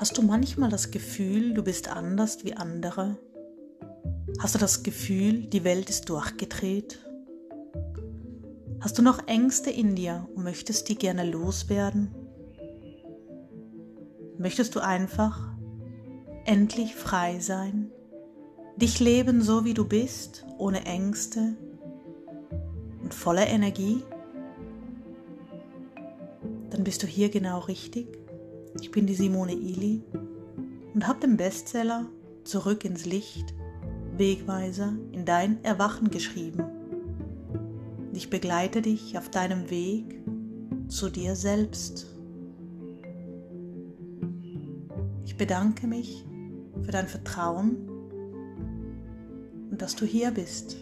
Hast du manchmal das Gefühl, du bist anders wie andere? Hast du das Gefühl, die Welt ist durchgedreht? Hast du noch Ängste in dir und möchtest die gerne loswerden? Möchtest du einfach endlich frei sein? Dich leben so wie du bist, ohne Ängste und voller Energie? Dann bist du hier genau richtig. Ich bin die Simone Ili und habe den Bestseller Zurück ins Licht, Wegweiser in dein Erwachen geschrieben. Ich begleite dich auf deinem Weg zu dir selbst. Ich bedanke mich für dein Vertrauen und dass du hier bist.